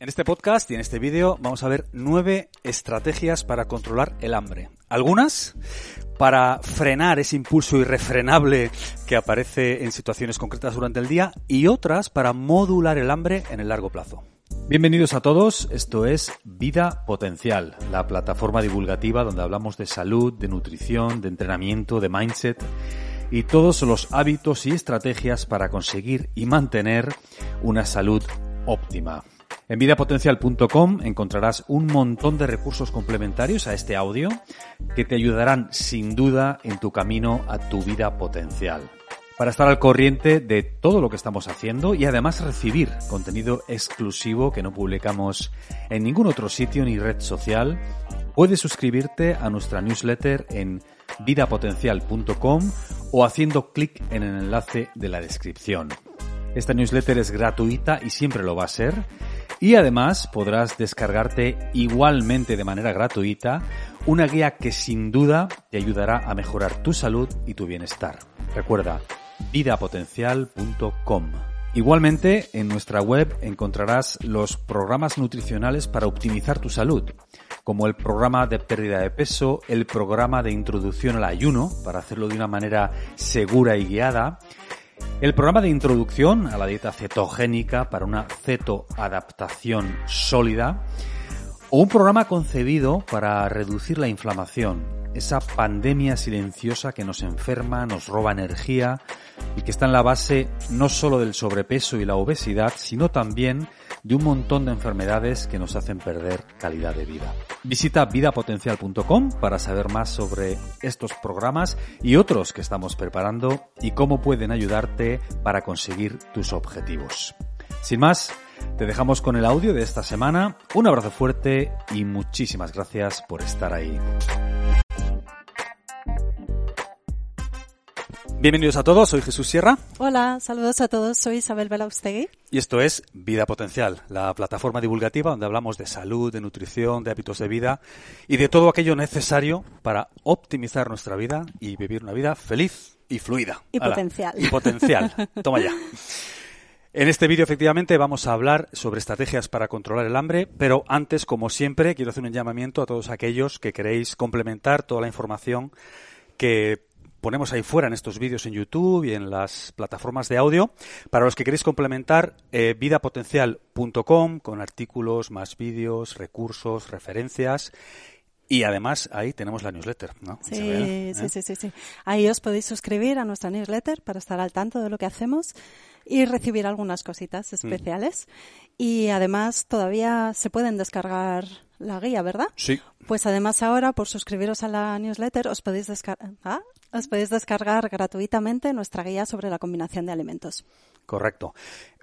En este podcast y en este vídeo vamos a ver nueve estrategias para controlar el hambre. Algunas para frenar ese impulso irrefrenable que aparece en situaciones concretas durante el día y otras para modular el hambre en el largo plazo. Bienvenidos a todos, esto es Vida Potencial, la plataforma divulgativa donde hablamos de salud, de nutrición, de entrenamiento, de mindset y todos los hábitos y estrategias para conseguir y mantener una salud óptima. En vidapotencial.com encontrarás un montón de recursos complementarios a este audio que te ayudarán sin duda en tu camino a tu vida potencial. Para estar al corriente de todo lo que estamos haciendo y además recibir contenido exclusivo que no publicamos en ningún otro sitio ni red social, puedes suscribirte a nuestra newsletter en vidapotencial.com o haciendo clic en el enlace de la descripción. Esta newsletter es gratuita y siempre lo va a ser y además podrás descargarte igualmente de manera gratuita una guía que sin duda te ayudará a mejorar tu salud y tu bienestar. Recuerda, vidapotencial.com. Igualmente, en nuestra web encontrarás los programas nutricionales para optimizar tu salud, como el programa de pérdida de peso, el programa de introducción al ayuno, para hacerlo de una manera segura y guiada, el programa de introducción a la dieta cetogénica para una cetoadaptación sólida o un programa concebido para reducir la inflamación, esa pandemia silenciosa que nos enferma, nos roba energía y que está en la base no solo del sobrepeso y la obesidad, sino también de un montón de enfermedades que nos hacen perder calidad de vida. Visita vidapotencial.com para saber más sobre estos programas y otros que estamos preparando y cómo pueden ayudarte para conseguir tus objetivos. Sin más, te dejamos con el audio de esta semana. Un abrazo fuerte y muchísimas gracias por estar ahí. Bienvenidos a todos, soy Jesús Sierra. Hola, saludos a todos, soy Isabel Belaustegui. Y esto es Vida Potencial, la plataforma divulgativa donde hablamos de salud, de nutrición, de hábitos de vida y de todo aquello necesario para optimizar nuestra vida y vivir una vida feliz y fluida. Y potencial. Y potencial. Toma ya. En este vídeo, efectivamente, vamos a hablar sobre estrategias para controlar el hambre, pero antes, como siempre, quiero hacer un llamamiento a todos aquellos que queréis complementar toda la información que ponemos ahí fuera en estos vídeos en YouTube y en las plataformas de audio. Para los que queréis complementar, eh, vidapotencial.com con artículos, más vídeos, recursos, referencias. Y además ahí tenemos la newsletter, ¿no? Sí, ¿Eh? sí, sí, sí, sí. Ahí os podéis suscribir a nuestra newsletter para estar al tanto de lo que hacemos y recibir algunas cositas Mm. especiales. Y además todavía se pueden descargar la guía, ¿verdad? Sí. Pues además ahora, por suscribiros a la newsletter, os podéis, ah, os podéis descargar gratuitamente nuestra guía sobre la combinación de alimentos. Correcto.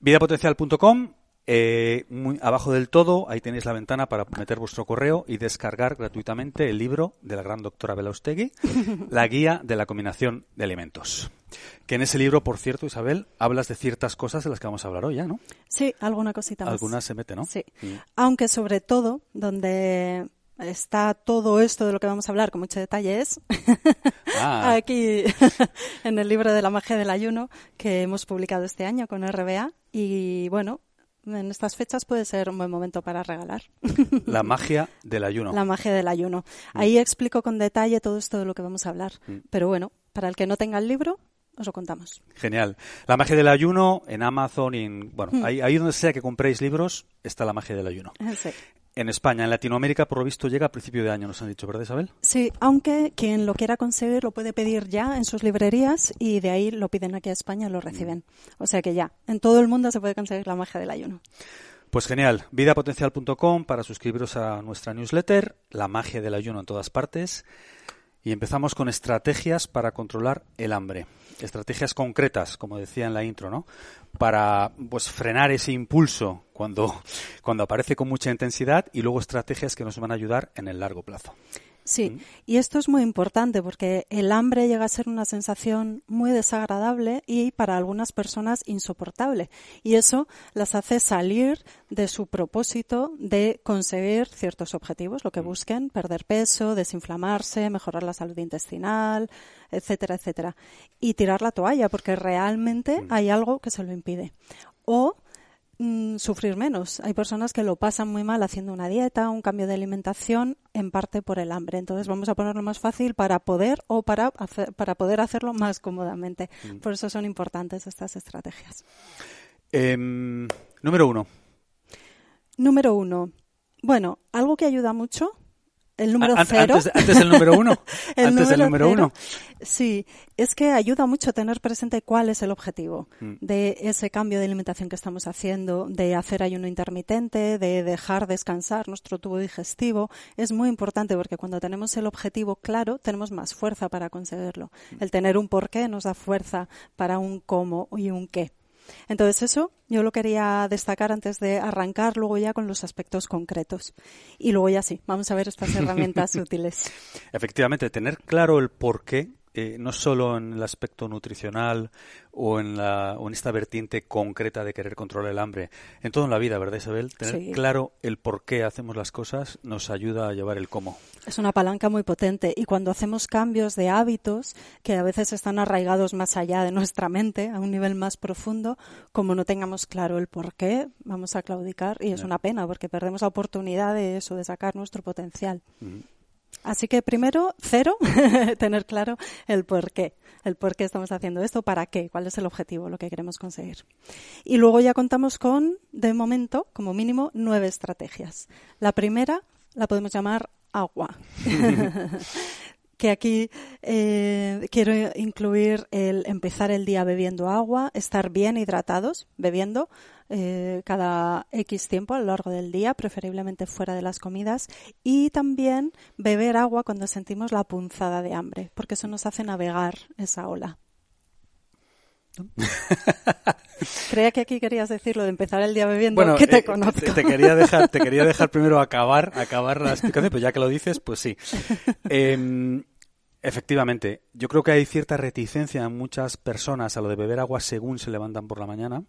Vidapotencial.com, eh, muy abajo del todo, ahí tenéis la ventana para meter vuestro correo y descargar gratuitamente el libro de la gran doctora Belaustegui, La guía de la combinación de alimentos. Que en ese libro, por cierto, Isabel, hablas de ciertas cosas de las que vamos a hablar hoy ya, ¿no? Sí, alguna cosita más. Algunas se mete, ¿no? Sí. Mm. Aunque sobre todo, donde está todo esto de lo que vamos a hablar con mucho detalle es Ah. aquí en el libro de la magia del ayuno que hemos publicado este año con RBA y bueno, en estas fechas puede ser un buen momento para regalar. La magia del ayuno. La magia del ayuno. Ahí explico con detalle todo esto de lo que vamos a hablar. Mm. Pero bueno, para el que no tenga el libro, os lo contamos. Genial. La magia del ayuno en Amazon y en, bueno, Mm. ahí, ahí donde sea que compréis libros está la magia del ayuno. Sí. En España, en Latinoamérica, por lo visto, llega a principio de año, nos han dicho, ¿verdad, Isabel? Sí, aunque quien lo quiera conseguir lo puede pedir ya en sus librerías y de ahí lo piden aquí a España y lo reciben. O sea que ya, en todo el mundo se puede conseguir la magia del ayuno. Pues genial, vidapotencial.com para suscribiros a nuestra newsletter, la magia del ayuno en todas partes. Y empezamos con estrategias para controlar el hambre. Estrategias concretas, como decía en la intro, ¿no? Para pues frenar ese impulso cuando, cuando aparece con mucha intensidad y luego estrategias que nos van a ayudar en el largo plazo. Sí, mm. y esto es muy importante porque el hambre llega a ser una sensación muy desagradable y para algunas personas insoportable. Y eso las hace salir de su propósito de conseguir ciertos objetivos, lo que busquen, perder peso, desinflamarse, mejorar la salud intestinal, etcétera, etcétera. Y tirar la toalla porque realmente hay algo que se lo impide. O Mm, sufrir menos. Hay personas que lo pasan muy mal haciendo una dieta, un cambio de alimentación, en parte por el hambre. Entonces vamos a ponerlo más fácil para poder o para, para poder hacerlo más cómodamente. Mm. Por eso son importantes estas estrategias. Em, número uno. Número uno. Bueno, algo que ayuda mucho el número cero. Antes, del número uno. antes del número uno. Sí, es que ayuda mucho tener presente cuál es el objetivo mm. de ese cambio de alimentación que estamos haciendo, de hacer ayuno intermitente, de dejar descansar nuestro tubo digestivo. Es muy importante porque cuando tenemos el objetivo claro, tenemos más fuerza para conseguirlo. Mm. El tener un porqué nos da fuerza para un cómo y un qué. Entonces eso yo lo quería destacar antes de arrancar luego ya con los aspectos concretos. Y luego ya sí, vamos a ver estas herramientas útiles. Efectivamente, tener claro el por qué eh, no solo en el aspecto nutricional o en, la, o en esta vertiente concreta de querer controlar el hambre, en toda la vida, ¿verdad Isabel? Tener claro el por qué hacemos las cosas nos ayuda a llevar el cómo. Es una palanca muy potente y cuando hacemos cambios de hábitos que a veces están arraigados más allá de nuestra mente, a un nivel más profundo, como no tengamos claro el por qué, vamos a claudicar y es una pena porque perdemos la oportunidad de eso, de sacar nuestro potencial. Así que primero, cero, tener claro el por qué, el por qué estamos haciendo esto, para qué, cuál es el objetivo, lo que queremos conseguir. Y luego ya contamos con, de momento, como mínimo, nueve estrategias. La primera la podemos llamar agua. que aquí eh, quiero incluir el empezar el día bebiendo agua, estar bien hidratados, bebiendo eh, cada X tiempo a lo largo del día, preferiblemente fuera de las comidas, y también beber agua cuando sentimos la punzada de hambre, porque eso nos hace navegar esa ola. Creía que aquí querías decirlo de empezar el día bebiendo, bueno, que te eh, conozco. Te, quería dejar, te quería dejar primero acabar, acabar la explicación, pero ya que lo dices, pues sí. Em, efectivamente, yo creo que hay cierta reticencia en muchas personas a lo de beber agua según se levantan por la mañana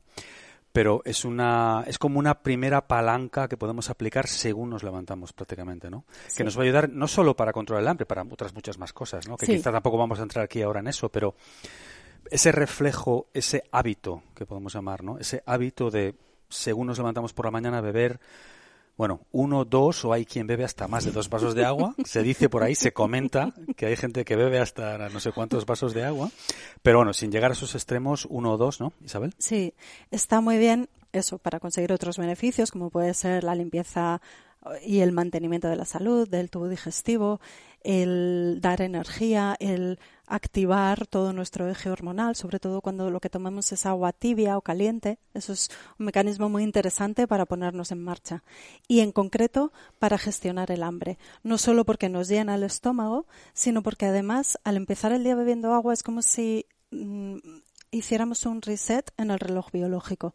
pero es una es como una primera palanca que podemos aplicar según nos levantamos prácticamente, ¿no? Que nos va a ayudar no solo para controlar el hambre, para otras muchas más cosas, ¿no? Que quizá tampoco vamos a entrar aquí ahora en eso, pero ese reflejo, ese hábito que podemos llamar, ¿no? Ese hábito de según nos levantamos por la mañana beber bueno, uno, dos o hay quien bebe hasta más de dos vasos de agua. Se dice por ahí, se comenta que hay gente que bebe hasta no sé cuántos vasos de agua. Pero bueno, sin llegar a esos extremos, uno o dos, ¿no, Isabel? Sí, está muy bien eso para conseguir otros beneficios, como puede ser la limpieza y el mantenimiento de la salud, del tubo digestivo, el dar energía, el activar todo nuestro eje hormonal, sobre todo cuando lo que tomamos es agua tibia o caliente. Eso es un mecanismo muy interesante para ponernos en marcha. Y en concreto para gestionar el hambre. No solo porque nos llena el estómago, sino porque además al empezar el día bebiendo agua es como si mm, hiciéramos un reset en el reloj biológico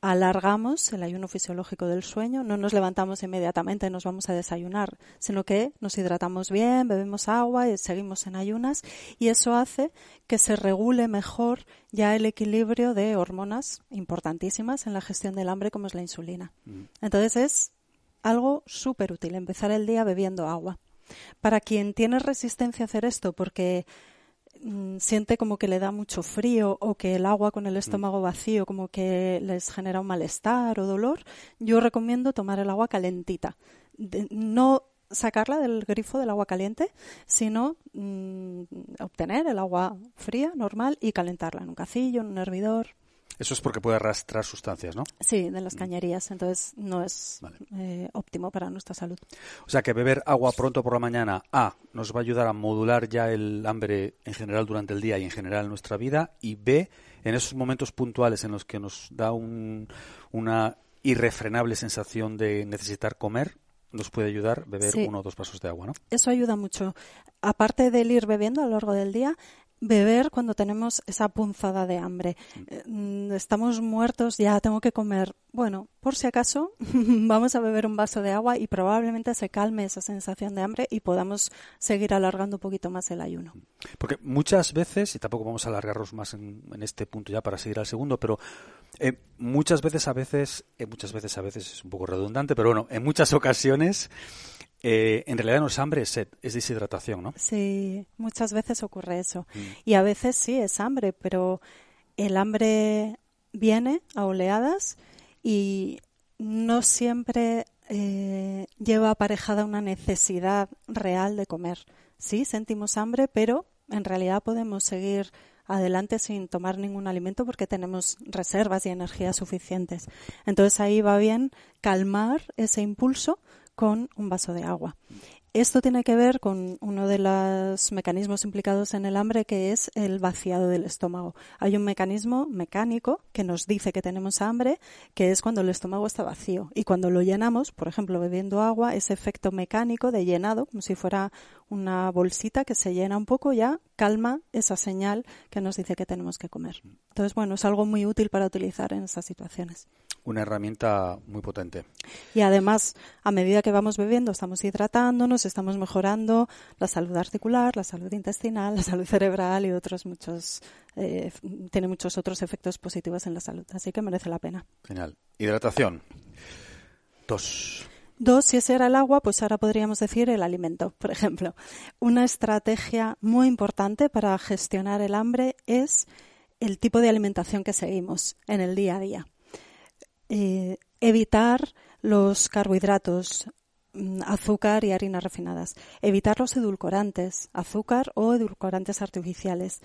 alargamos el ayuno fisiológico del sueño, no nos levantamos inmediatamente, y nos vamos a desayunar, sino que nos hidratamos bien, bebemos agua y seguimos en ayunas y eso hace que se regule mejor ya el equilibrio de hormonas importantísimas en la gestión del hambre como es la insulina. Mm. Entonces es algo súper útil empezar el día bebiendo agua. Para quien tiene resistencia a hacer esto porque Mm, siente como que le da mucho frío o que el agua con el mm. estómago vacío como que les genera un malestar o dolor, yo recomiendo tomar el agua calentita. no sacarla del grifo del agua caliente, sino mm, obtener el agua fría, normal, y calentarla en un cacillo, en un hervidor. Eso es porque puede arrastrar sustancias, ¿no? Sí, de las mm. cañerías, entonces no es eh, óptimo para nuestra salud. O sea que beber agua pronto por la mañana, A, nos va a ayudar a modular ya el hambre en general durante el día y en general en nuestra vida, y B, en esos momentos puntuales en los que nos da una irrefrenable sensación de necesitar comer, nos puede ayudar beber uno o dos vasos de agua, ¿no? Eso ayuda mucho. Aparte del ir bebiendo a lo largo del día, beber cuando tenemos esa punzada de hambre. Eh, estamos muertos, ya tengo que comer. Bueno, por si acaso, vamos a beber un vaso de agua y probablemente se calme esa sensación de hambre y podamos seguir alargando un poquito más el ayuno. Porque muchas veces, y tampoco vamos a alargarnos más en, este punto ya para seguir al segundo, pero eh, muchas veces a veces, eh, muchas veces a veces es un poco redundante, pero bueno, en muchas ocasiones eh, en realidad no es hambre, es sed, es deshidratación, ¿no? Sí, muchas veces ocurre eso. Mm. Y a veces sí es hambre, pero el hambre viene a oleadas y no siempre eh, lleva aparejada una necesidad real de comer. Sí, sentimos hambre, pero en realidad podemos seguir adelante sin tomar ningún alimento porque tenemos reservas y energías suficientes. Entonces ahí va bien calmar ese impulso con un vaso de agua. Esto tiene que ver con uno de los mecanismos implicados en el hambre, que es el vaciado del estómago. Hay un mecanismo mecánico que nos dice que tenemos hambre, que es cuando el estómago está vacío. Y cuando lo llenamos, por ejemplo, bebiendo agua, ese efecto mecánico de llenado, como si fuera una bolsita que se llena un poco, ya calma esa señal que nos dice que tenemos que comer. Entonces, bueno, es algo muy útil para utilizar en esas situaciones una herramienta muy potente. Y además, a medida que vamos bebiendo, estamos hidratándonos, estamos mejorando la salud articular, la salud intestinal, la salud cerebral y otros muchos, eh, tiene muchos otros efectos positivos en la salud. Así que merece la pena. Genial. Hidratación. Dos. Dos, si ese era el agua, pues ahora podríamos decir el alimento, por ejemplo. Una estrategia muy importante para gestionar el hambre es el tipo de alimentación que seguimos en el día a día. Eh, evitar los carbohidratos, mm, azúcar y harinas refinadas, evitar los edulcorantes, azúcar o edulcorantes artificiales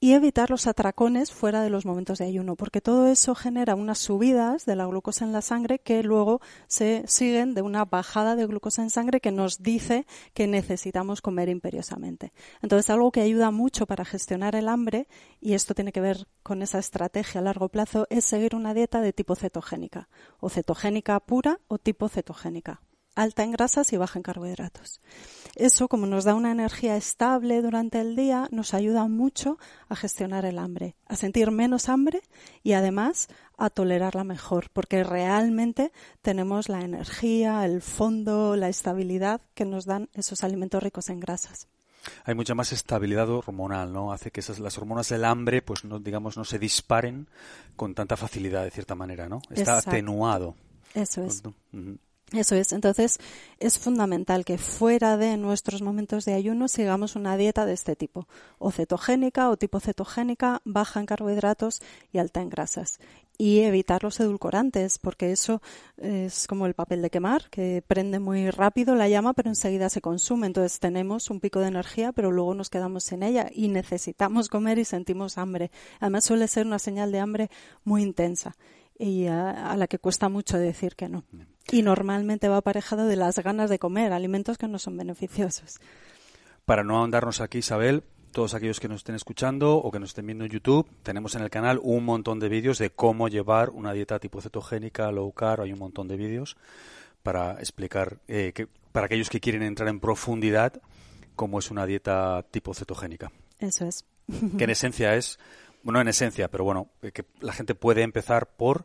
y evitar los atracones fuera de los momentos de ayuno, porque todo eso genera unas subidas de la glucosa en la sangre que luego se siguen de una bajada de glucosa en sangre que nos dice que necesitamos comer imperiosamente. Entonces, algo que ayuda mucho para gestionar el hambre, y esto tiene que ver con esa estrategia a largo plazo, es seguir una dieta de tipo cetogénica, o cetogénica pura o tipo cetogénica alta en grasas y baja en carbohidratos. Eso, como nos da una energía estable durante el día, nos ayuda mucho a gestionar el hambre, a sentir menos hambre y además a tolerarla mejor, porque realmente tenemos la energía, el fondo, la estabilidad que nos dan esos alimentos ricos en grasas hay mucha más estabilidad hormonal, ¿no? Hace que esas, las hormonas del hambre, pues no, digamos, no se disparen con tanta facilidad, de cierta manera, ¿no? Está atenuado. Eso es. Eso es. Entonces, es fundamental que fuera de nuestros momentos de ayuno sigamos una dieta de este tipo, o cetogénica o tipo cetogénica, baja en carbohidratos y alta en grasas. Y evitar los edulcorantes, porque eso es como el papel de quemar, que prende muy rápido la llama, pero enseguida se consume. Entonces tenemos un pico de energía, pero luego nos quedamos sin ella y necesitamos comer y sentimos hambre. Además suele ser una señal de hambre muy intensa y a, la que cuesta mucho decir que no. Y normalmente va aparejado de las ganas de comer alimentos que no son beneficiosos. Para no ahondarnos aquí, Isabel, todos aquellos que nos estén escuchando o que nos estén viendo en YouTube, tenemos en el canal un montón de vídeos de cómo llevar una dieta tipo cetogénica, low carb, hay un montón de vídeos para explicar, eh, que, para aquellos que quieren entrar en profundidad, cómo es una dieta tipo cetogénica. Eso es. Que en esencia es bueno, en esencia, pero bueno, eh, que la gente puede empezar por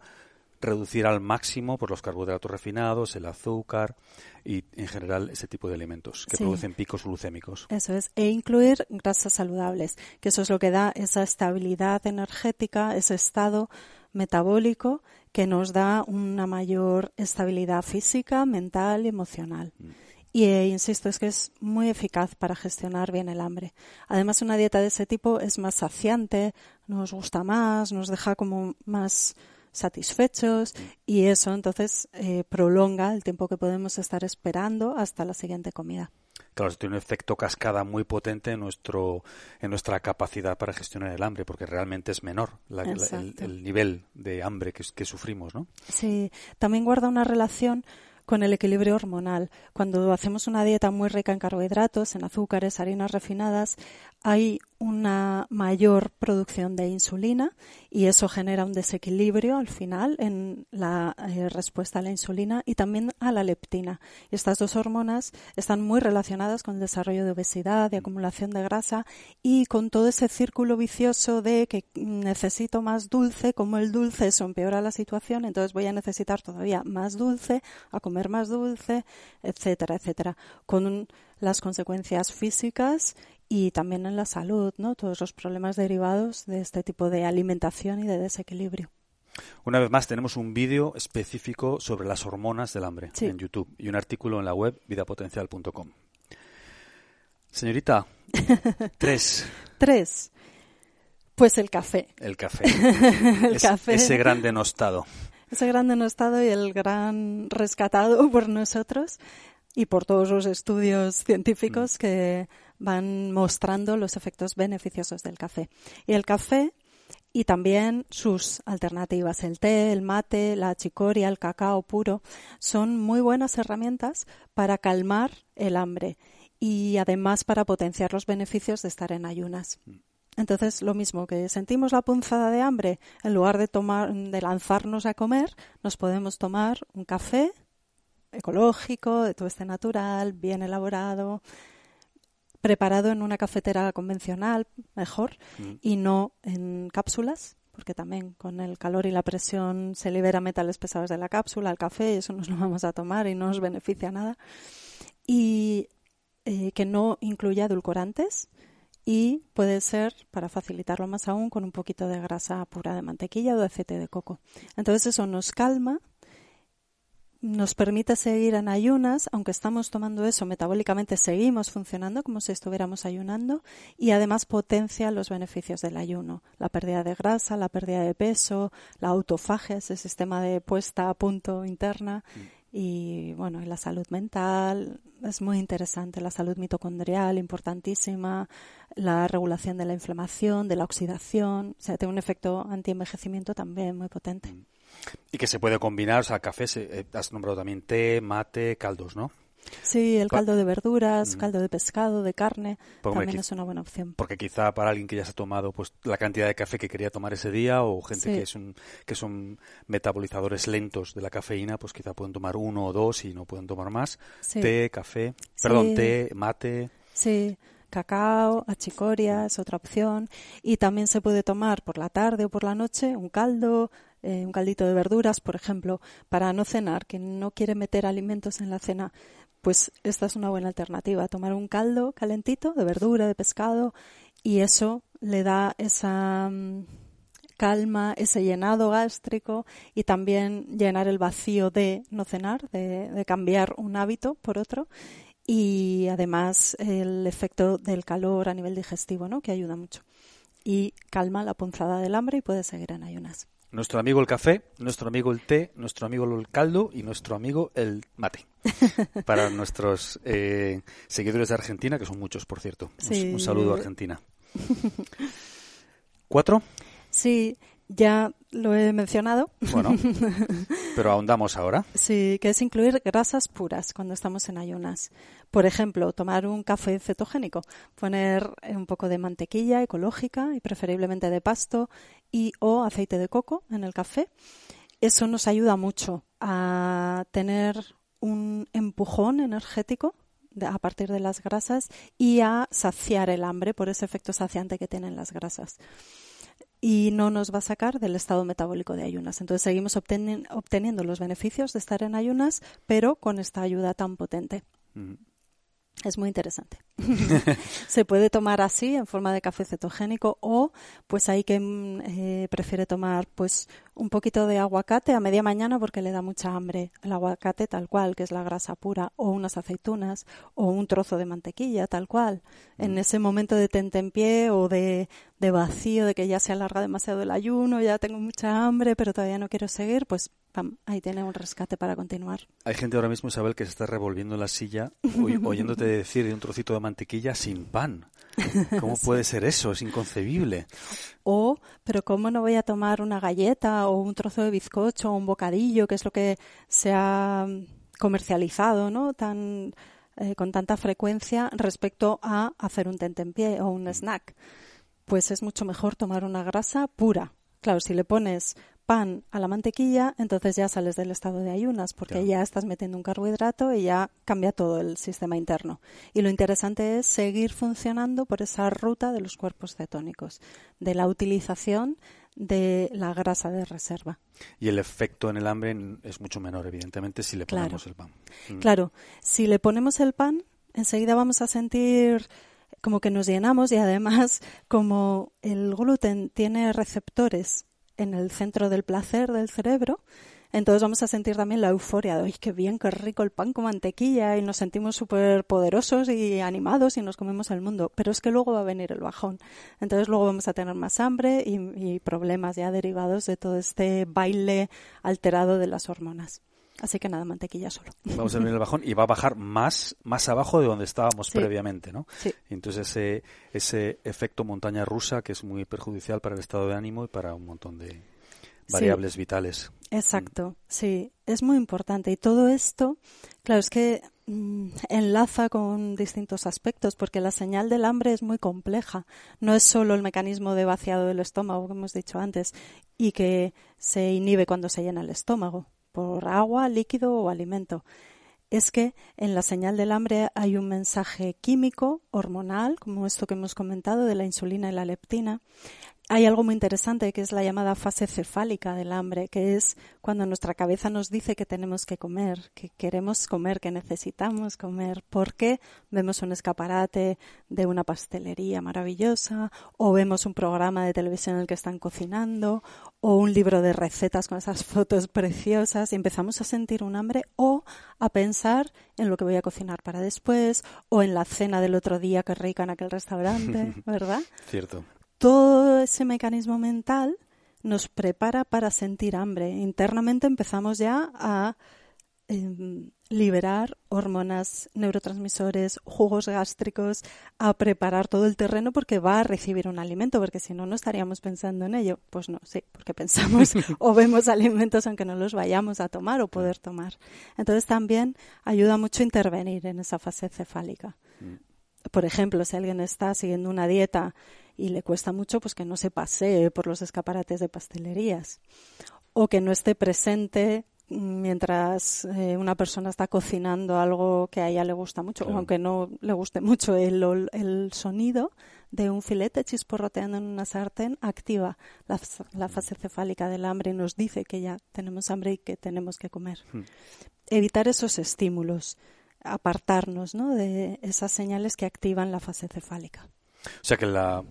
reducir al máximo por los carbohidratos refinados, el azúcar y en general ese tipo de alimentos que producen picos glucémicos. Eso es, e incluir grasas saludables, que eso es lo que da esa estabilidad energética, ese estado metabólico que nos da una mayor estabilidad física, mental y emocional. Mm. Y eh, insisto, es que es muy eficaz para gestionar bien el hambre. Además, una dieta de ese tipo es más saciante, nos gusta más, nos deja como más satisfechos y eso entonces eh, prolonga el tiempo que podemos estar esperando hasta la siguiente comida. Claro, tiene un efecto cascada muy potente en, nuestro, en nuestra capacidad para gestionar el hambre, porque realmente es menor el, nivel de hambre que, que sufrimos, ¿no? Sí, también guarda una relación con el equilibrio hormonal. Cuando hacemos una dieta muy rica en carbohidratos, en azúcares, harinas refinadas, hay una mayor producción de insulina y eso genera un desequilibrio al final en la eh, respuesta a la insulina y también a la leptina. estas dos hormonas están muy relacionadas con el desarrollo de obesidad, de acumulación de grasa y con todo ese círculo vicioso de que necesito más dulce, como el dulce eso empeora la situación, entonces voy a necesitar todavía más dulce, a comer más dulce, etcétera, etcétera, con las consecuencias físicas y también en la salud, ¿no? Todos los problemas derivados de este tipo de alimentación y de desequilibrio. Una vez más, tenemos un vídeo específico sobre las hormonas del hambre en YouTube y un artículo en la web vidapotencial.com. Señorita, tres. tres. Pues el café. El café. el café. Ese gran denostado. Ese gran denostado y el gran rescatado por nosotros y por todos los estudios científicos mm. que van mostrando los efectos beneficiosos del café. Y el café y también sus alternativas, el té, el mate, la chicoria, el cacao puro, son muy buenas herramientas para calmar el hambre y además para potenciar los beneficios de estar en ayunas. Entonces, lo mismo que sentimos la punzada de hambre, en lugar de tomar, de lanzarnos a comer, nos podemos tomar un café ecológico, de todo este natural, bien elaborado, preparado en una cafetera convencional, mejor, mm. y no en cápsulas, porque también con el calor y la presión se libera metales pesados de la cápsula, el café, y eso nos lo vamos a tomar y no nos beneficia nada. Y eh, que no incluya edulcorantes y puede ser, para facilitarlo más aún, con un poquito de grasa pura de mantequilla o de aceite de coco. Entonces eso nos calma nos permite seguir en ayunas, aunque estamos tomando eso, metabólicamente seguimos funcionando como si estuviéramos ayunando y además potencia los beneficios del ayuno, la pérdida de grasa, la pérdida de peso, la autofagia, ese sistema de puesta a punto interna mm. y bueno, y la salud mental es muy interesante, la salud mitocondrial importantísima, la regulación de la inflamación, de la oxidación, o sea, tiene un efecto antienvejecimiento también muy potente. Mm. Y que se puede combinar, o sea, café, eh, has nombrado también té, mate, caldos, ¿no? Sí, el caldo de verduras, caldo de pescado, de carne, también es una buena opción. Porque quizá para alguien que ya se ha tomado pues la cantidad de café que quería tomar ese día o gente que es un, que son metabolizadores lentos de la cafeína, pues quizá pueden tomar uno o dos y no pueden tomar más. Té, café, perdón, té, mate. Sí, cacao, achicoria es otra opción y también se puede tomar por la tarde o por la noche un caldo, eh, un caldito de verduras, por ejemplo, para no cenar, que no quiere meter alimentos en la cena, pues esta es una buena alternativa. Tomar un caldo calentito de verdura, de pescado, y eso le da esa mm, calma, ese llenado gástrico y también llenar el vacío de no cenar, de, de cambiar un hábito por otro y además el efecto del calor a nivel digestivo, ¿no? que ayuda mucho. Y calma la punzada del hambre y puede seguir en ayunas nuestro amigo el café, nuestro amigo el té, nuestro amigo el caldo y nuestro amigo el mate. Para nuestros eh, seguidores de Argentina, que son muchos, por cierto. Un, saludo a Argentina. ¿Cuatro? Sí, ya lo he mencionado. Bueno, pero ahondamos ahora. Sí, que es incluir grasas puras cuando estamos en ayunas. Por ejemplo, tomar un café cetogénico, poner un poco de mantequilla ecológica y preferiblemente de pasto y o aceite de coco en el café. Eso nos ayuda mucho a tener un empujón energético a partir de las grasas y a saciar el hambre por ese efecto saciante que tienen las grasas y no nos va a sacar del estado metabólico de ayunas. Entonces seguimos obteniendo los beneficios de estar en ayunas, pero con esta ayuda tan potente. Es muy interesante. se puede tomar así, en forma de café cetogénico, o pues hay que mm, eh, prefiere tomar pues un poquito de aguacate a media mañana porque le da mucha hambre. El aguacate tal cual, que es la grasa pura, o unas aceitunas, o un trozo de mantequilla tal cual. En ese momento de tentempié o de, de vacío, de que ya se alarga demasiado el ayuno, ya tengo mucha hambre, pero todavía no quiero seguir, pues ahí tiene un rescate para continuar. Hay gente ahora mismo, Isabel, que se está revolviendo en la silla oyéndote decir de un trocito de mantequilla sin pan. ¿Cómo puede ser eso? Es inconcebible. O, pero ¿cómo no voy a tomar una galleta o un trozo de bizcocho o un bocadillo, que es lo que se ha comercializado, ¿no? Tan, eh, con tanta frecuencia respecto a hacer un tentempié o un mm. snack. Pues es mucho mejor tomar una grasa pura. Claro, si le pones pan a la mantequilla, entonces ya sales del estado de ayunas, porque ya estás metiendo un carbohidrato y ya cambia todo el sistema interno. Y lo interesante es seguir funcionando por esa ruta de los cuerpos cetónicos, de la utilización de la grasa de reserva. Y el efecto en el hambre es mucho menor, evidentemente, si le ponemos el pan. Mm. Claro, si le ponemos el pan, enseguida vamos a sentir como que nos llenamos y además como el gluten tiene receptores en el centro del placer del cerebro, entonces vamos a sentir también la euforia de, ¡ay, qué bien, qué rico el pan con mantequilla! Y nos sentimos súper poderosos y animados y nos comemos el mundo. Pero es que luego va a venir el bajón. Entonces luego vamos a tener más hambre y, y problemas ya derivados de todo este baile alterado de las hormonas. Así que nada, mantequilla solo. Vamos a venir el bajón y va a bajar más, más abajo de donde estábamos previamente, ¿no? Sí. entonces ese, ese efecto montaña rusa que es muy perjudicial para el estado de ánimo y para un montón de variables vitales. Exacto, sí, es muy importante. Y todo esto, claro, es que mm, enlaza con distintos aspectos, porque la señal del hambre es muy compleja. No es solo el mecanismo de vaciado del estómago, que hemos dicho antes, y que se inhibe cuando se llena el estómago por agua, líquido o alimento. Es que en la señal del hambre hay un mensaje químico, hormonal, como esto que hemos comentado de la insulina y la leptina, hay algo muy interesante que es la llamada fase cefálica del hambre, que es cuando nuestra cabeza nos dice que tenemos que comer, que queremos comer, que necesitamos comer, porque vemos un escaparate de una pastelería maravillosa, o vemos un programa de televisión en el que están cocinando, o un libro de recetas con esas fotos preciosas, y empezamos a sentir un hambre, o a pensar en lo que voy a cocinar para después, o en la cena del otro día que rica en aquel restaurante, ¿verdad? Cierto todo ese mecanismo mental nos prepara para sentir hambre. Internamente empezamos ya a em, liberar hormonas, neurotransmisores, jugos gástricos, a preparar todo el terreno porque va a recibir un alimento, porque si no, no estaríamos pensando en ello. Pues no, sí, porque pensamos o vemos alimentos aunque no los vayamos a tomar o poder tomar. Entonces también ayuda mucho intervenir en esa fase cefálica. Por ejemplo, si alguien está siguiendo una dieta y le cuesta mucho pues que no se pasee por los escaparates de pastelerías o que no esté presente mientras eh, una persona está cocinando algo que a ella le gusta mucho, o aunque no le guste mucho el, el, sonido de un filete chisporroteando en una sartén, activa la, la, fase cefálica del hambre y nos dice que ya tenemos hambre y que tenemos que comer. Hmm. Evitar esos estímulos, apartarnos ¿no? de esas señales que activan la fase cefálica. O sea que la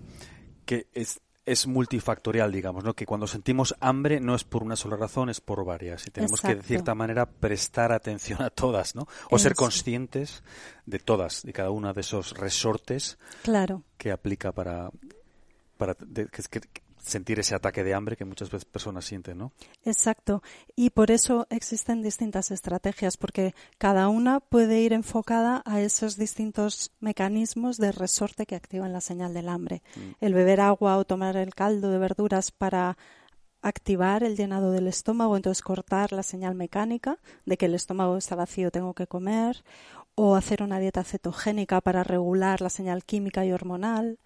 que es, es multifactorial, digamos, ¿no? Que cuando sentimos hambre no es por una sola razón, es por varias. Y tenemos que, de cierta manera, prestar atención a todas, ¿no? O ser conscientes de todas, de cada uno de esos resortes claro. que aplica para, para que, sentir ese ataque de hambre que muchas veces personas sienten, ¿no? Exacto. Y por eso existen distintas estrategias, porque cada una puede ir enfocada a esos distintos mecanismos de resorte que activan la señal del hambre. Mm. El beber agua o tomar el caldo de verduras para activar el llenado del estómago, entonces cortar la señal mecánica de que el estómago está vacío, tengo que comer, o hacer una dieta cetogénica para regular la señal química y hormonal,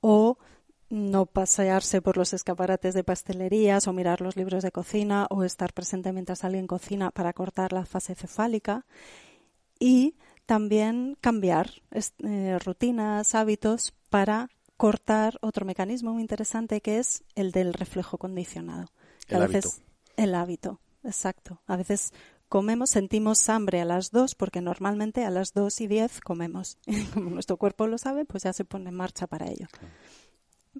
o no pasearse por los escaparates de pastelerías o mirar los libros de cocina o estar presente mientras alguien cocina para cortar la fase cefálica y también cambiar eh, rutinas, hábitos para cortar otro mecanismo muy interesante que es el del reflejo condicionado. El a veces, hábito. El hábito, exacto. A veces comemos, sentimos hambre a las dos porque normalmente a las dos y diez comemos. Como nuestro cuerpo lo sabe, pues ya se pone en marcha para ello.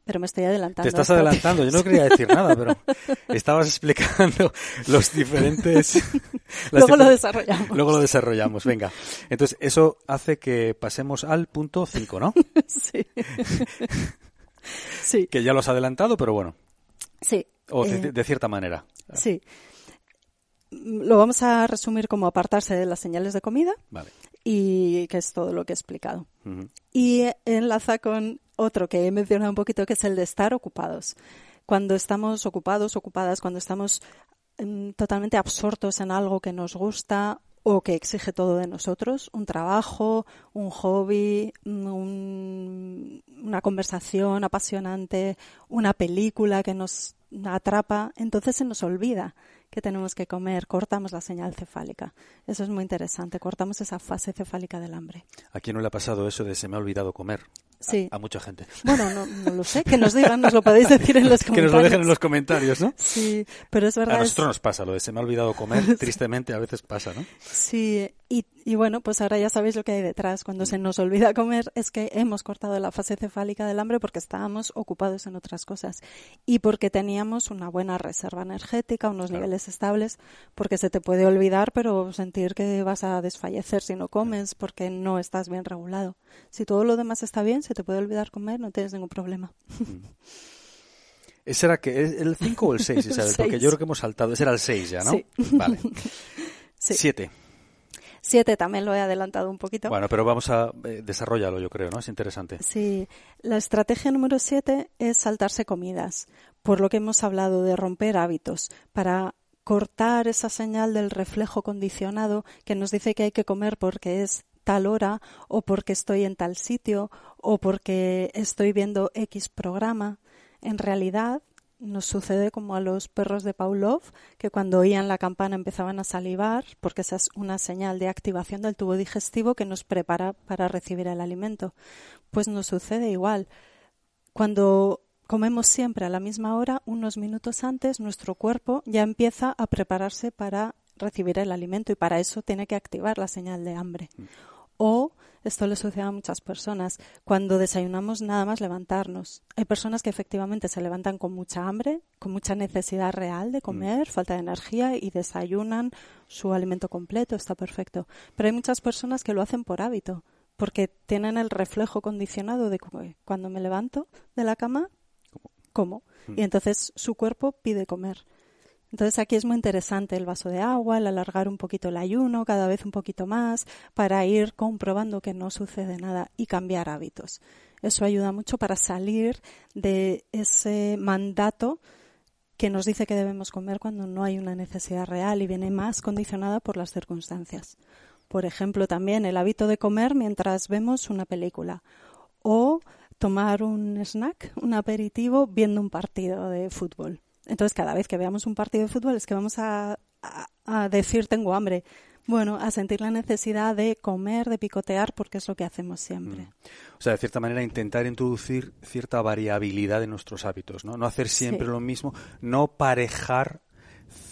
Pero me estoy adelantando. Te estás adelantando, yo no quería decir nada, pero estabas explicando los diferentes... Luego lo desarrollamos. Luego lo desarrollamos, venga. Entonces, eso hace que pasemos al punto 5, ¿no? sí. sí. Que ya lo has adelantado, pero bueno. Sí. O de, eh, cierta manera. Sí. Lo vamos a resumir como apartarse de las señales de comida. Vale. Y que es todo lo que he explicado. Y enlaza con otro que he mencionado un poquito, que es el de estar ocupados. Cuando estamos ocupados, ocupadas, cuando estamos mm, totalmente absortos en algo que nos gusta o que exige todo de nosotros, un trabajo, un hobby, una conversación apasionante, una película que nos atrapa, entonces se nos olvida que tenemos que comer, cortamos la señal cefálica. Eso es muy interesante, cortamos esa fase cefálica del hambre. ¿A quién no le ha pasado eso de se me ha olvidado comer? Sí. A, mucha gente. Bueno, no, lo sé, que nos digan, nos lo podéis decir en los comentarios. que nos lo dejen en los comentarios, ¿no? Sí, pero es verdad. A nosotros nos pasa lo de se me ha olvidado comer, tristemente a veces pasa, ¿no? Sí, y, y, bueno, pues ahora ya sabéis lo que hay detrás. Cuando se nos olvida comer es que hemos cortado la fase cefálica del hambre porque estábamos ocupados en otras cosas y porque teníamos una buena reserva energética, unos niveles estables, porque se te puede olvidar, pero sentir que vas a desfallecer si no comes porque no estás bien regulado. Si todo lo demás está bien, se te puede olvidar comer, no tienes ningún problema. Mm. ¿Ese era que el 5 o el 6, Isabel? Porque yo creo que hemos saltado. Ese era el 6 ya, ¿no? Sí. Vale. Sí. 7. 7 también lo he adelantado un poquito. Bueno, pero vamos a eh, desarrollarlo, yo creo, ¿no? Es interesante. Sí. La estrategia número 7 es saltarse comidas, por lo que hemos hablado de romper hábitos, para cortar esa señal del reflejo condicionado que nos dice que hay que comer porque es tal hora o porque estoy en tal sitio o porque estoy viendo X programa. En realidad nos sucede como a los perros de Pavlov, que cuando oían la campana empezaban a salivar, porque esa es una señal de activación del tubo digestivo que nos prepara para recibir el alimento. Pues nos sucede igual. Cuando comemos siempre a la misma hora, unos minutos antes, nuestro cuerpo ya empieza a prepararse para recibir el alimento y para eso tiene que activar la señal de hambre. O esto le sucede a muchas personas. Cuando desayunamos nada más levantarnos. Hay personas que efectivamente se levantan con mucha hambre, con mucha necesidad real de comer, falta de energía y desayunan su alimento completo, está perfecto. Pero hay muchas personas que lo hacen por hábito, porque tienen el reflejo condicionado de cuando me levanto de la cama, como. Y entonces su cuerpo pide comer. Entonces aquí es muy interesante el vaso de agua, el alargar un poquito el ayuno, cada vez un poquito más, para ir comprobando que no sucede nada y cambiar hábitos. Eso ayuda mucho para salir de ese mandato que nos dice que debemos comer cuando no hay una necesidad real y viene más condicionada por las circunstancias. Por ejemplo, también el hábito de comer mientras vemos una película o tomar un snack, un aperitivo viendo un partido de fútbol. Entonces, cada vez que veamos un partido de fútbol es que vamos a, decir tengo hambre. Bueno, a sentir la necesidad de comer, de picotear, porque es lo que hacemos siempre. Mm. O sea, de cierta manera, intentar introducir cierta variabilidad en nuestros hábitos, ¿no? No hacer siempre lo mismo, no parejar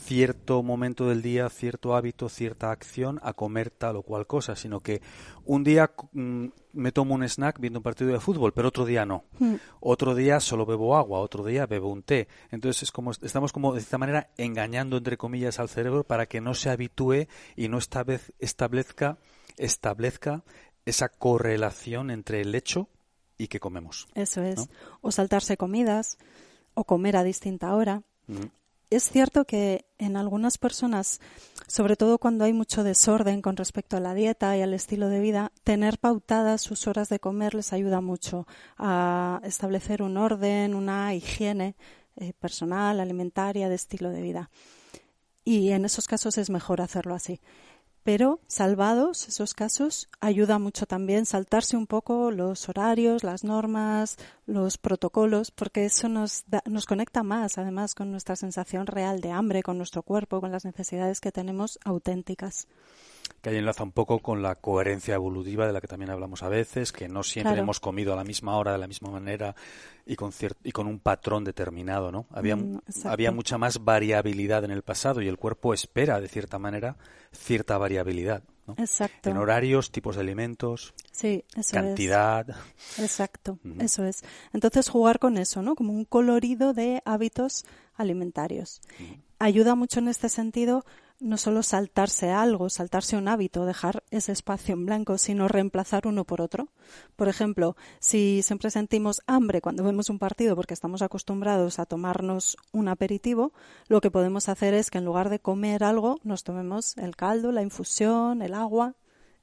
cierto momento del día, cierto hábito, cierta acción a comer tal o cual cosa, sino que un día mm, me tomo un snack viendo un partido de fútbol, pero otro día no. Hmm. Otro día solo bebo agua, otro día bebo un té. Entonces es como estamos como de esta manera engañando entre comillas al cerebro para que no se habitúe y no establezca establezca esa correlación entre el hecho y que comemos. Eso es. O saltarse comidas o comer a distinta hora es cierto que en algunas personas, sobre todo cuando hay mucho desorden con respecto a la dieta y al estilo de vida, tener pautadas sus horas de comer les ayuda mucho a establecer un orden, una higiene eh, personal, alimentaria, de estilo de vida. Y en esos casos es mejor hacerlo así. Pero salvados esos casos, ayuda mucho también saltarse un poco los horarios, las normas, los protocolos, porque eso nos, nos conecta más, además, con nuestra sensación real de hambre, con nuestro cuerpo, con las necesidades que tenemos auténticas que ahí enlaza un poco con la coherencia evolutiva de la que también hablamos a veces, que no siempre hemos comido a la misma hora, de la misma manera y con, y con un patrón determinado, ¿no? Había, mm, había mucha más variabilidad en el pasado y el cuerpo espera, de cierta manera, cierta variabilidad. ¿no? Exacto. En horarios, tipos de alimentos, sí, cantidad. Exacto, eso es. Entonces jugar con eso, ¿no? Como un colorido de hábitos alimentarios. Ayuda mucho en este sentido no solo saltarse algo, saltarse un hábito, dejar ese espacio en blanco, sino reemplazar uno por otro. Por ejemplo, si siempre sentimos hambre cuando vemos un partido porque estamos acostumbrados a tomarnos un aperitivo, lo que podemos hacer es que en lugar de comer algo, nos tomemos el caldo, la infusión, el agua,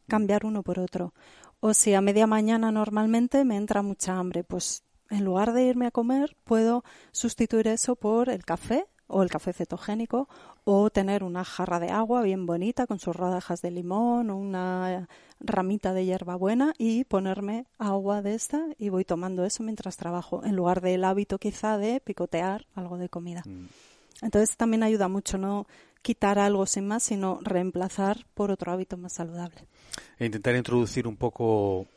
cambiar uno por otro. O si a media mañana normalmente me entra mucha hambre, pues en lugar de irme a comer, puedo sustituir eso por el café o el café cetogénico, o tener una jarra de agua bien bonita con sus rodajas de limón o una ramita de hierbabuena y ponerme agua de esta y voy tomando eso mientras trabajo, en lugar del hábito quizá de picotear algo de comida. Mm. Entonces también ayuda mucho no quitar algo sin más, sino reemplazar por otro hábito más saludable. E intentar introducir un poco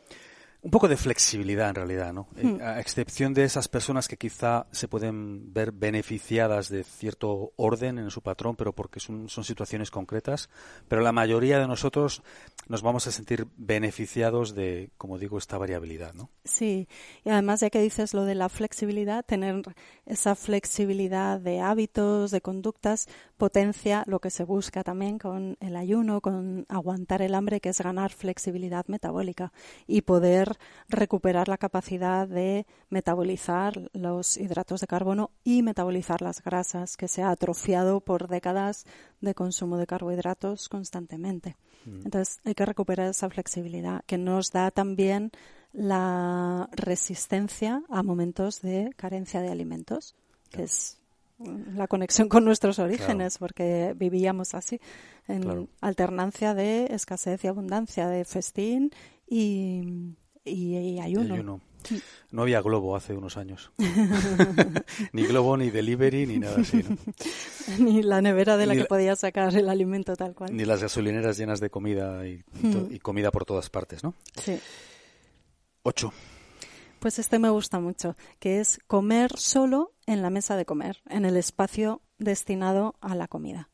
un poco de flexibilidad en realidad, ¿no? Hmm. A excepción de esas personas que quizá se pueden ver beneficiadas de cierto orden en su patrón, pero porque son, son situaciones concretas, pero la mayoría de nosotros nos vamos a sentir beneficiados de, como digo, esta variabilidad, ¿no? Sí, y además ya que dices lo de la flexibilidad, tener esa flexibilidad de hábitos, de conductas, potencia lo que se busca también con el ayuno, con aguantar el hambre, que es ganar flexibilidad metabólica y poder recuperar la capacidad de metabolizar los hidratos de carbono y metabolizar las grasas, que se ha atrofiado por décadas de consumo de carbohidratos constantemente. Mm. Entonces hay que recuperar esa flexibilidad que nos da también la resistencia a momentos de carencia de alimentos, que es la conexión con nuestros orígenes, porque vivíamos así, en alternancia de escasez y abundancia, de festín y, y, ayuno. No había Globo hace unos años. ni Globo, ni Delivery, ni nada así. ni la nevera de la que podías sacar el alimento tal cual. Ni las gasolineras llenas de comida y, y comida por todas partes, ¿no? Sí. Ocho. Pues este me gusta mucho, que es comer solo en la mesa de comer, en el espacio destinado a la comida.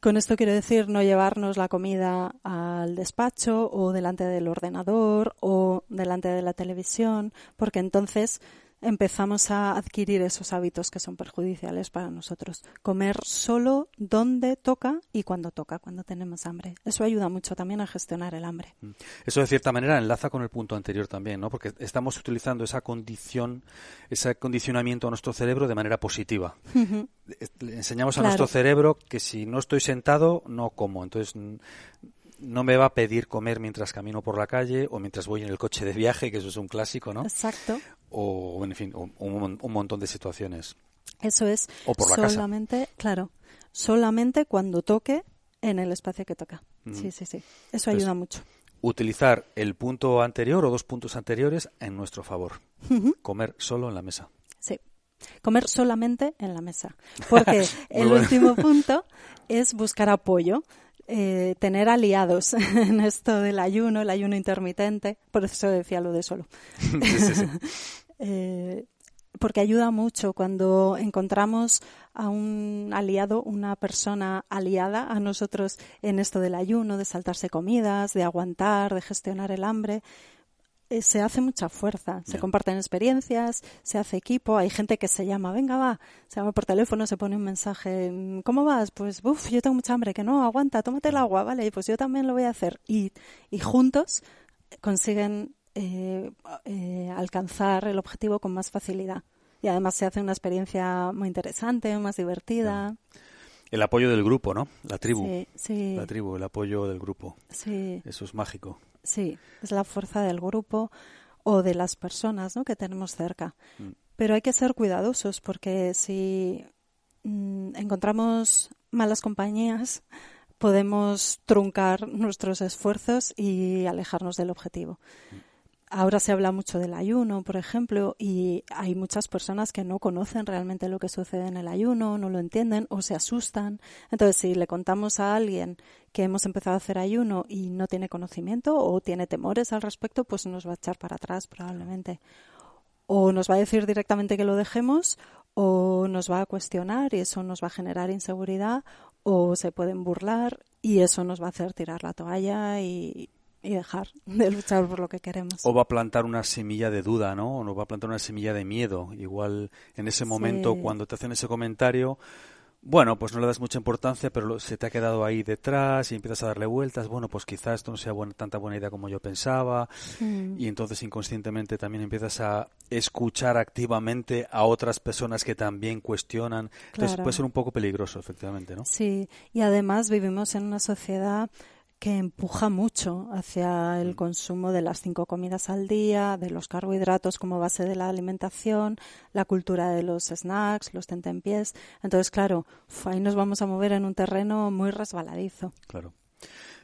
Con esto quiero decir no llevarnos la comida al despacho o delante del ordenador o delante de la televisión, porque entonces empezamos a adquirir esos hábitos que son perjudiciales para nosotros. Comer solo donde toca y cuando toca, cuando tenemos hambre. Eso ayuda mucho también a gestionar el hambre. Mm. Eso de cierta manera enlaza con el punto anterior también, ¿no? Porque estamos utilizando esa condición, ese condicionamiento a nuestro cerebro de manera positiva. Le enseñamos a nuestro cerebro que si no estoy sentado, no como. Entonces, no me va a pedir comer mientras camino por la calle o mientras voy en el coche de viaje, que eso es un clásico, ¿no? Exacto. O, en fin, un, montón de situaciones. Eso es. O por la solamente, claro, solamente cuando toque en el espacio que toca. Sí, sí, sí. Eso ayuda mucho. Utilizar el punto anterior o dos puntos anteriores en nuestro favor. Comer solo en la mesa. Sí. Comer solamente en la mesa. Porque el último punto es buscar apoyo. Eh, tener aliados en esto del ayuno, el ayuno intermitente, por eso decía lo de solo. Eh, porque ayuda mucho cuando encontramos a un aliado, una persona aliada a nosotros en esto del ayuno, de saltarse comidas, de aguantar, de gestionar el hambre. Eh, se hace mucha fuerza, se comparten experiencias, se hace equipo, hay gente que se llama, venga va, se llama por teléfono, se pone un mensaje, ¿cómo vas? Pues, uff, yo tengo mucha hambre, que no, aguanta, tómate el agua, vale, pues yo también lo voy a hacer. Y, y juntos consiguen eh, eh, alcanzar el objetivo con más facilidad. Y además se hace una experiencia muy interesante, más divertida. El apoyo del grupo, ¿no? La tribu. Sí, sí. La tribu, el apoyo del grupo. Sí. Eso es mágico. Sí, es la fuerza del grupo o de las personas ¿no? que tenemos cerca. Mm. Pero hay que ser cuidadosos porque si mm, encontramos malas compañías, podemos truncar nuestros esfuerzos y alejarnos del objetivo. Mm. Ahora se habla mucho del ayuno, por ejemplo, y hay muchas personas que no conocen realmente lo que sucede en el ayuno, no lo entienden o se asustan. Entonces, si le contamos a alguien que hemos empezado a hacer ayuno y no tiene conocimiento o tiene temores al respecto, pues nos va a echar para atrás probablemente. O nos va a decir directamente que lo dejemos o nos va a cuestionar y eso nos va a generar inseguridad o se pueden burlar y eso nos va a hacer tirar la toalla y, y dejar de luchar por lo que queremos. O va a plantar una semilla de duda, ¿no? O nos va a plantar una semilla de miedo. Igual en ese momento, cuando te hacen ese comentario, bueno, pues no le das mucha importancia, pero se te ha quedado ahí detrás y empiezas a darle vueltas. Bueno, pues quizás esto no sea tanta buena idea como yo pensaba. Mm. Y entonces inconscientemente también empiezas a escuchar activamente a otras personas que también cuestionan. Entonces puede ser un poco peligroso, efectivamente, ¿no? Sí, y además vivimos en una sociedad que empuja mucho hacia el mm. consumo de las cinco comidas al día, de los carbohidratos como base de la alimentación, la cultura de los snacks, los tentempiés. Entonces, claro, ahí nos vamos a mover en un terreno muy resbaladizo. Claro.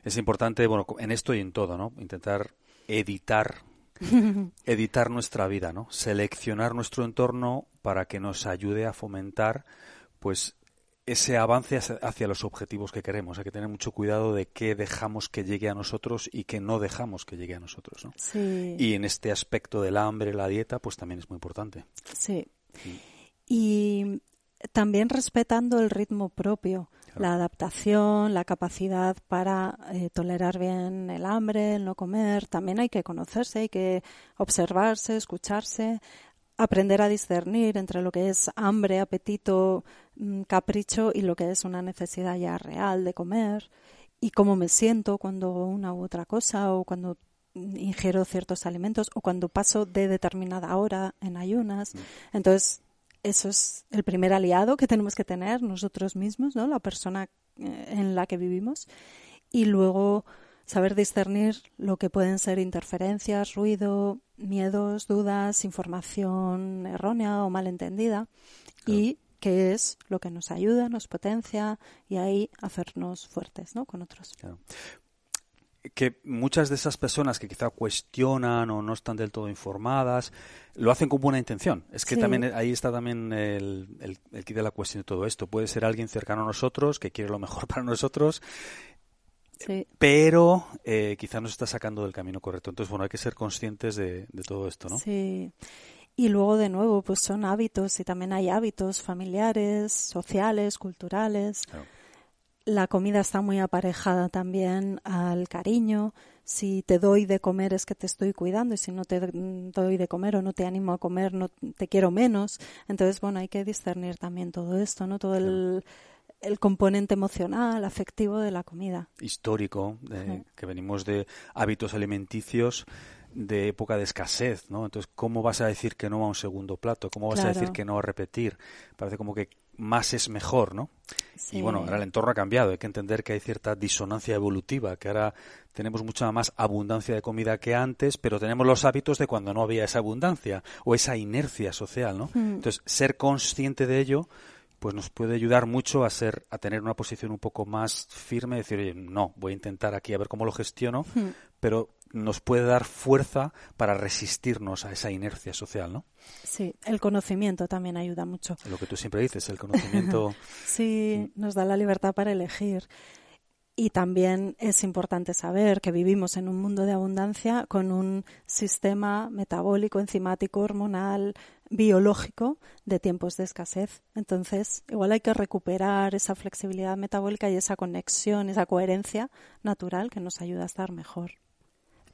Es importante, bueno, en esto y en todo, ¿no? Intentar editar editar nuestra vida, ¿no? Seleccionar nuestro entorno para que nos ayude a fomentar pues ese avance hacia los objetivos que queremos. Hay que tener mucho cuidado de qué dejamos que llegue a nosotros y qué no dejamos que llegue a nosotros. ¿no? Y en este aspecto del hambre, la dieta, pues también es muy importante. Sí. Y también respetando el ritmo propio, la adaptación, la capacidad para eh, tolerar bien el hambre, el no comer. También hay que conocerse, hay que observarse, escucharse aprender a discernir entre lo que es hambre, apetito, mm, capricho y lo que es una necesidad ya real de comer y cómo me siento cuando una u otra cosa o cuando ingiero ciertos alimentos o cuando paso de determinada hora en ayunas. Mm. Entonces, eso es el primer aliado que tenemos que tener nosotros mismos, ¿no? La persona eh, en la que vivimos. Y luego saber discernir lo que pueden ser interferencias, ruido, miedos, dudas, información errónea o malentendida y qué es lo que nos ayuda, nos potencia y ahí hacernos fuertes ¿no? con otros. que muchas de esas personas que quizá cuestionan o no están del todo informadas lo hacen con buena intención. Es que también ahí está también el, el, el de la cuestión de todo esto. Puede ser alguien cercano a nosotros que quiere lo mejor para nosotros pero eh, quizá nos está sacando del camino correcto. Entonces, bueno, hay que ser conscientes de, todo esto, ¿no? Sí. Y luego, de nuevo, pues son hábitos y también hay hábitos familiares, sociales, culturales. La comida está muy aparejada también al cariño. Si te doy de comer es que te estoy cuidando y si no te doy de comer o no te animo a comer, no te quiero menos. Entonces, bueno, hay que discernir también todo esto, ¿no? Todo el el componente emocional, afectivo de la comida. Histórico, que venimos de hábitos alimenticios de época de escasez, ¿no? Entonces, ¿cómo vas a decir que no a un segundo plato? ¿Cómo vas a decir que no a repetir? Parece como que más es mejor, ¿no? Y bueno, ahora el entorno ha cambiado, hay que entender que hay cierta disonancia evolutiva, que ahora tenemos mucha más abundancia de comida que antes, pero tenemos los hábitos de cuando no había esa abundancia o esa inercia social, ¿no? Hmm. Entonces, ser consciente de ello pues nos puede ayudar mucho a ser a tener una posición un poco más firme, decir, oye, no, voy a intentar aquí a ver cómo lo gestiono, hmm. pero nos puede dar fuerza para resistirnos a esa inercia social, ¿no? Sí, el conocimiento también ayuda mucho. Lo que tú siempre dices, el conocimiento. sí, nos da la libertad para elegir. Y también es importante saber que vivimos en un mundo de abundancia con un sistema metabólico, enzimático, hormonal, biológico de tiempos de escasez. Entonces, igual hay que recuperar esa flexibilidad metabólica y esa conexión, esa coherencia natural que nos ayuda a estar mejor.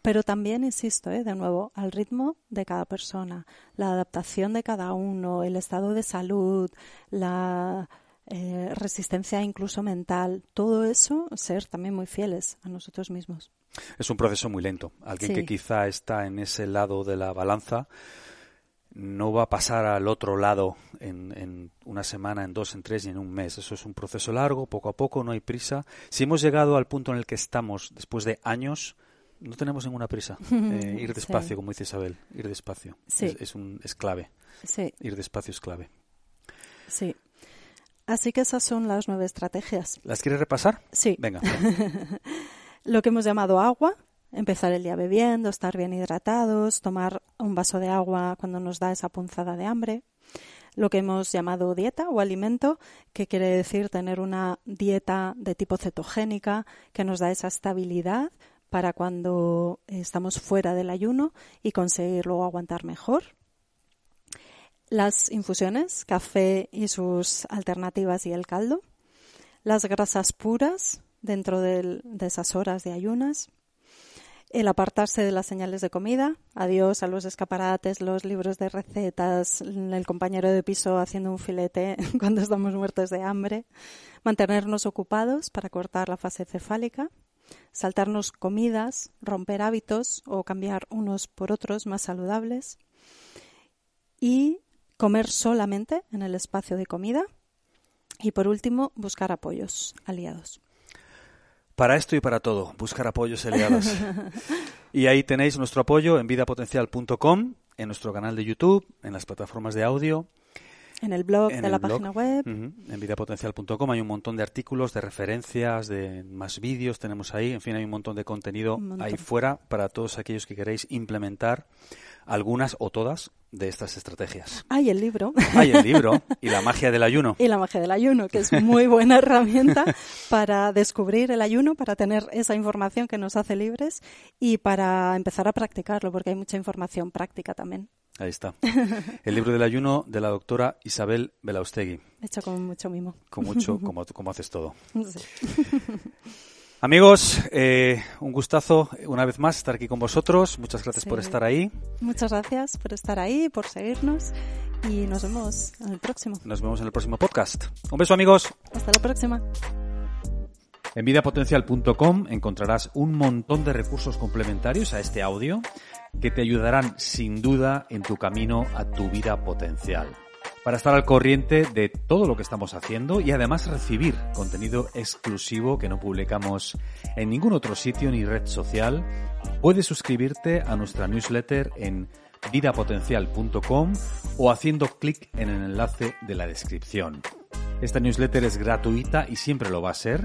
Pero también, insisto, ¿eh? de nuevo, al ritmo de cada persona, la adaptación de cada uno, el estado de salud, la eh, resistencia incluso mental, todo eso, ser también muy fieles a nosotros mismos. Es un proceso muy lento. Alguien que quizá está en ese lado de la balanza no va a pasar al otro lado en, en, una semana, en dos, en tres y en un mes. Eso es un proceso largo, poco a poco, no hay prisa. Si hemos llegado al punto en el que estamos después de años, no tenemos ninguna prisa. Eh, ir despacio, como dice Isabel, ir despacio. Es, un, es clave. Ir despacio es clave. Sí. Así que esas son las nueve estrategias. ¿Las quieres repasar? Sí. Venga. Lo que hemos llamado agua, empezar el día bebiendo, estar bien hidratados, tomar un vaso de agua cuando nos da esa punzada de hambre. Lo que hemos llamado dieta o alimento, que quiere decir tener una dieta de tipo cetogénica que nos da esa estabilidad para cuando estamos fuera del ayuno y conseguir luego aguantar mejor. Las infusiones, café y sus alternativas y el caldo. Las grasas puras dentro de esas horas de ayunas. El apartarse de las señales de comida. Adiós a los escaparates, los libros de recetas, el compañero de piso haciendo un filete cuando estamos muertos de hambre. Mantenernos ocupados para cortar la fase cefálica saltarnos comidas, romper hábitos o cambiar unos por otros más saludables y comer solamente en el espacio de comida y por último buscar apoyos aliados. Para esto y para todo, buscar apoyos aliados. y ahí tenéis nuestro apoyo en vidapotencial.com, en nuestro canal de YouTube, en las plataformas de audio. En el blog en de el la blog, página web. en vidapotencial.com hay un montón de artículos, de referencias, de más vídeos tenemos ahí. En fin, hay un montón de contenido montón. ahí fuera para todos aquellos que queréis implementar algunas o todas de estas estrategias. Hay el libro. Hay el libro y la magia del ayuno. Y la magia del ayuno, que es muy buena herramienta para descubrir el ayuno, para tener esa información que nos hace libres y para empezar a practicarlo, porque hay mucha información práctica también, Ahí está. El libro del ayuno de la doctora Isabel Belaustegui. hecho con mucho mimo. Con mucho, como, como haces todo. Sí. Amigos, eh, un gustazo una vez más estar aquí con vosotros. Muchas gracias Sí. por estar ahí. Muchas gracias por estar ahí, por seguirnos y nos vemos en el próximo. Nos vemos en el próximo podcast. Un beso amigos. Hasta la próxima. En vidapotencial.com encontrarás un montón de recursos complementarios a este audio que te ayudarán sin duda en tu camino a tu vida potencial. Para estar al corriente de todo lo que estamos haciendo y además recibir contenido exclusivo que no publicamos en ningún otro sitio ni red social, puedes suscribirte a nuestra newsletter en vidapotencial.com o haciendo clic en el enlace de la descripción. Esta newsletter es gratuita y siempre lo va a ser.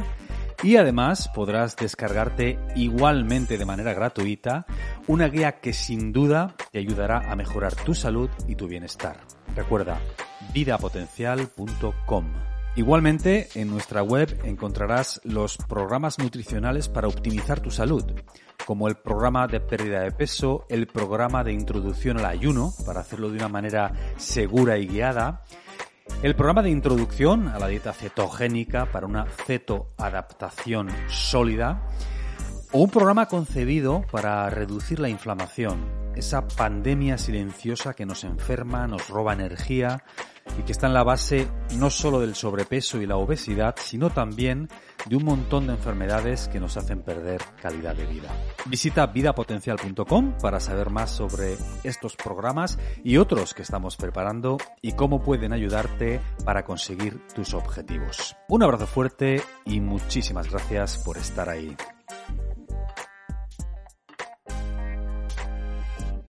Y además podrás descargarte igualmente de manera gratuita una guía que sin duda te ayudará a mejorar tu salud y tu bienestar. Recuerda, vidapotencial.com. Igualmente, en nuestra web encontrarás los programas nutricionales para optimizar tu salud, como el programa de pérdida de peso, el programa de introducción al ayuno, para hacerlo de una manera segura y guiada, el programa de introducción a la dieta cetogénica para una cetoadaptación sólida, o un programa concebido para reducir la inflamación, esa pandemia silenciosa que nos enferma, nos roba energía y que está en la base no solo del sobrepeso y la obesidad, sino también de un montón de enfermedades que nos hacen perder calidad de vida. Visita vidapotencial.com para saber más sobre estos programas y otros que estamos preparando y cómo pueden ayudarte para conseguir tus objetivos. Un abrazo fuerte y muchísimas gracias por estar ahí.